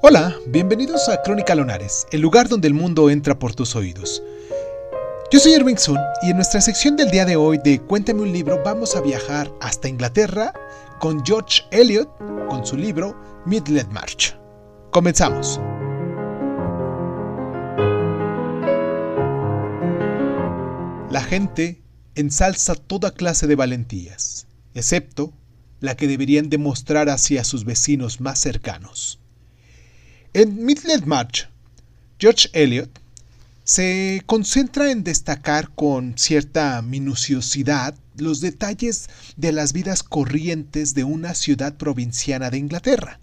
Hola, bienvenidos a Crónica Lonares, el lugar donde el mundo entra por tus oídos. Yo soy Irving Sun y en nuestra sección del día de hoy de Cuéntame un libro vamos a viajar hasta Inglaterra con George Eliot con su libro Midlet March. Comenzamos. La gente ensalza toda clase de valentías, excepto la que deberían demostrar hacia sus vecinos más cercanos. En Midlet March, George Eliot se concentra en destacar con cierta minuciosidad los detalles de las vidas corrientes de una ciudad provinciana de Inglaterra,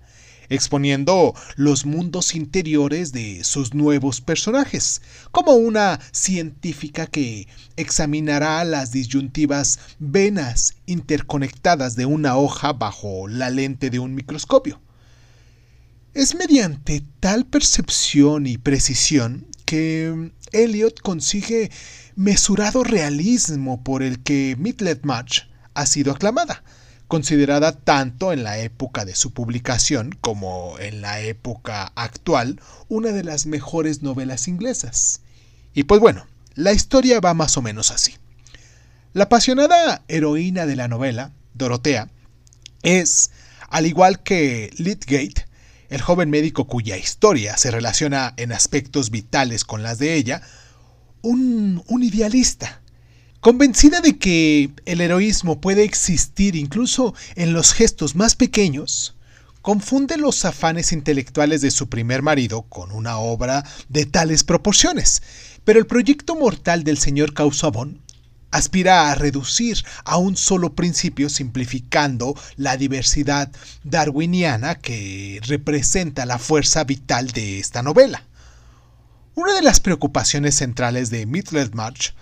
exponiendo los mundos interiores de sus nuevos personajes, como una científica que examinará las disyuntivas venas interconectadas de una hoja bajo la lente de un microscopio. Es mediante tal percepción y precisión que Eliot consigue mesurado realismo por el que Midlet March ha sido aclamada, considerada tanto en la época de su publicación como en la época actual una de las mejores novelas inglesas. Y pues bueno, la historia va más o menos así. La apasionada heroína de la novela, Dorotea, es, al igual que Lydgate, el joven médico cuya historia se relaciona en aspectos vitales con las de ella, un, idealista, convencida de que el heroísmo puede existir incluso en los gestos más pequeños, confunde los afanes intelectuales de su primer marido con una obra de tales proporciones. Pero el proyecto mortal del señor Causabón aspira a reducir a un solo principio simplificando la diversidad darwiniana que representa la fuerza vital de esta novela. Una de las preocupaciones centrales de Midland March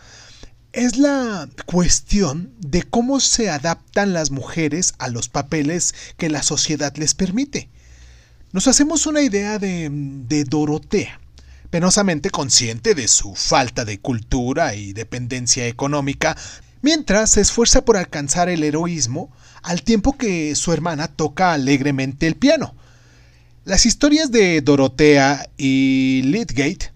es la cuestión de cómo se adaptan las mujeres a los papeles que la sociedad les permite. Nos hacemos una idea de, de Dorotea, penosamente consciente de su falta de cultura y dependencia económica, mientras se esfuerza por alcanzar el heroísmo al tiempo que su hermana toca alegremente el piano. Las historias de Dorotea y Lydgate,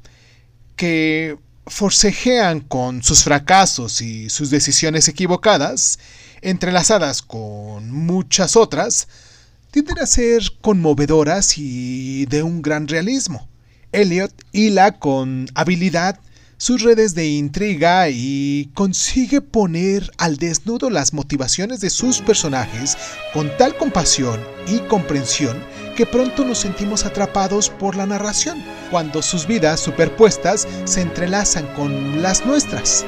que forcejean con sus fracasos y sus decisiones equivocadas, entrelazadas con muchas otras, tienden a ser conmovedoras y de un gran realismo. Elliot hila con habilidad sus redes de intriga y consigue poner al desnudo las motivaciones de sus personajes con tal compasión y comprensión que pronto nos sentimos atrapados por la narración, cuando sus vidas superpuestas se entrelazan con las nuestras.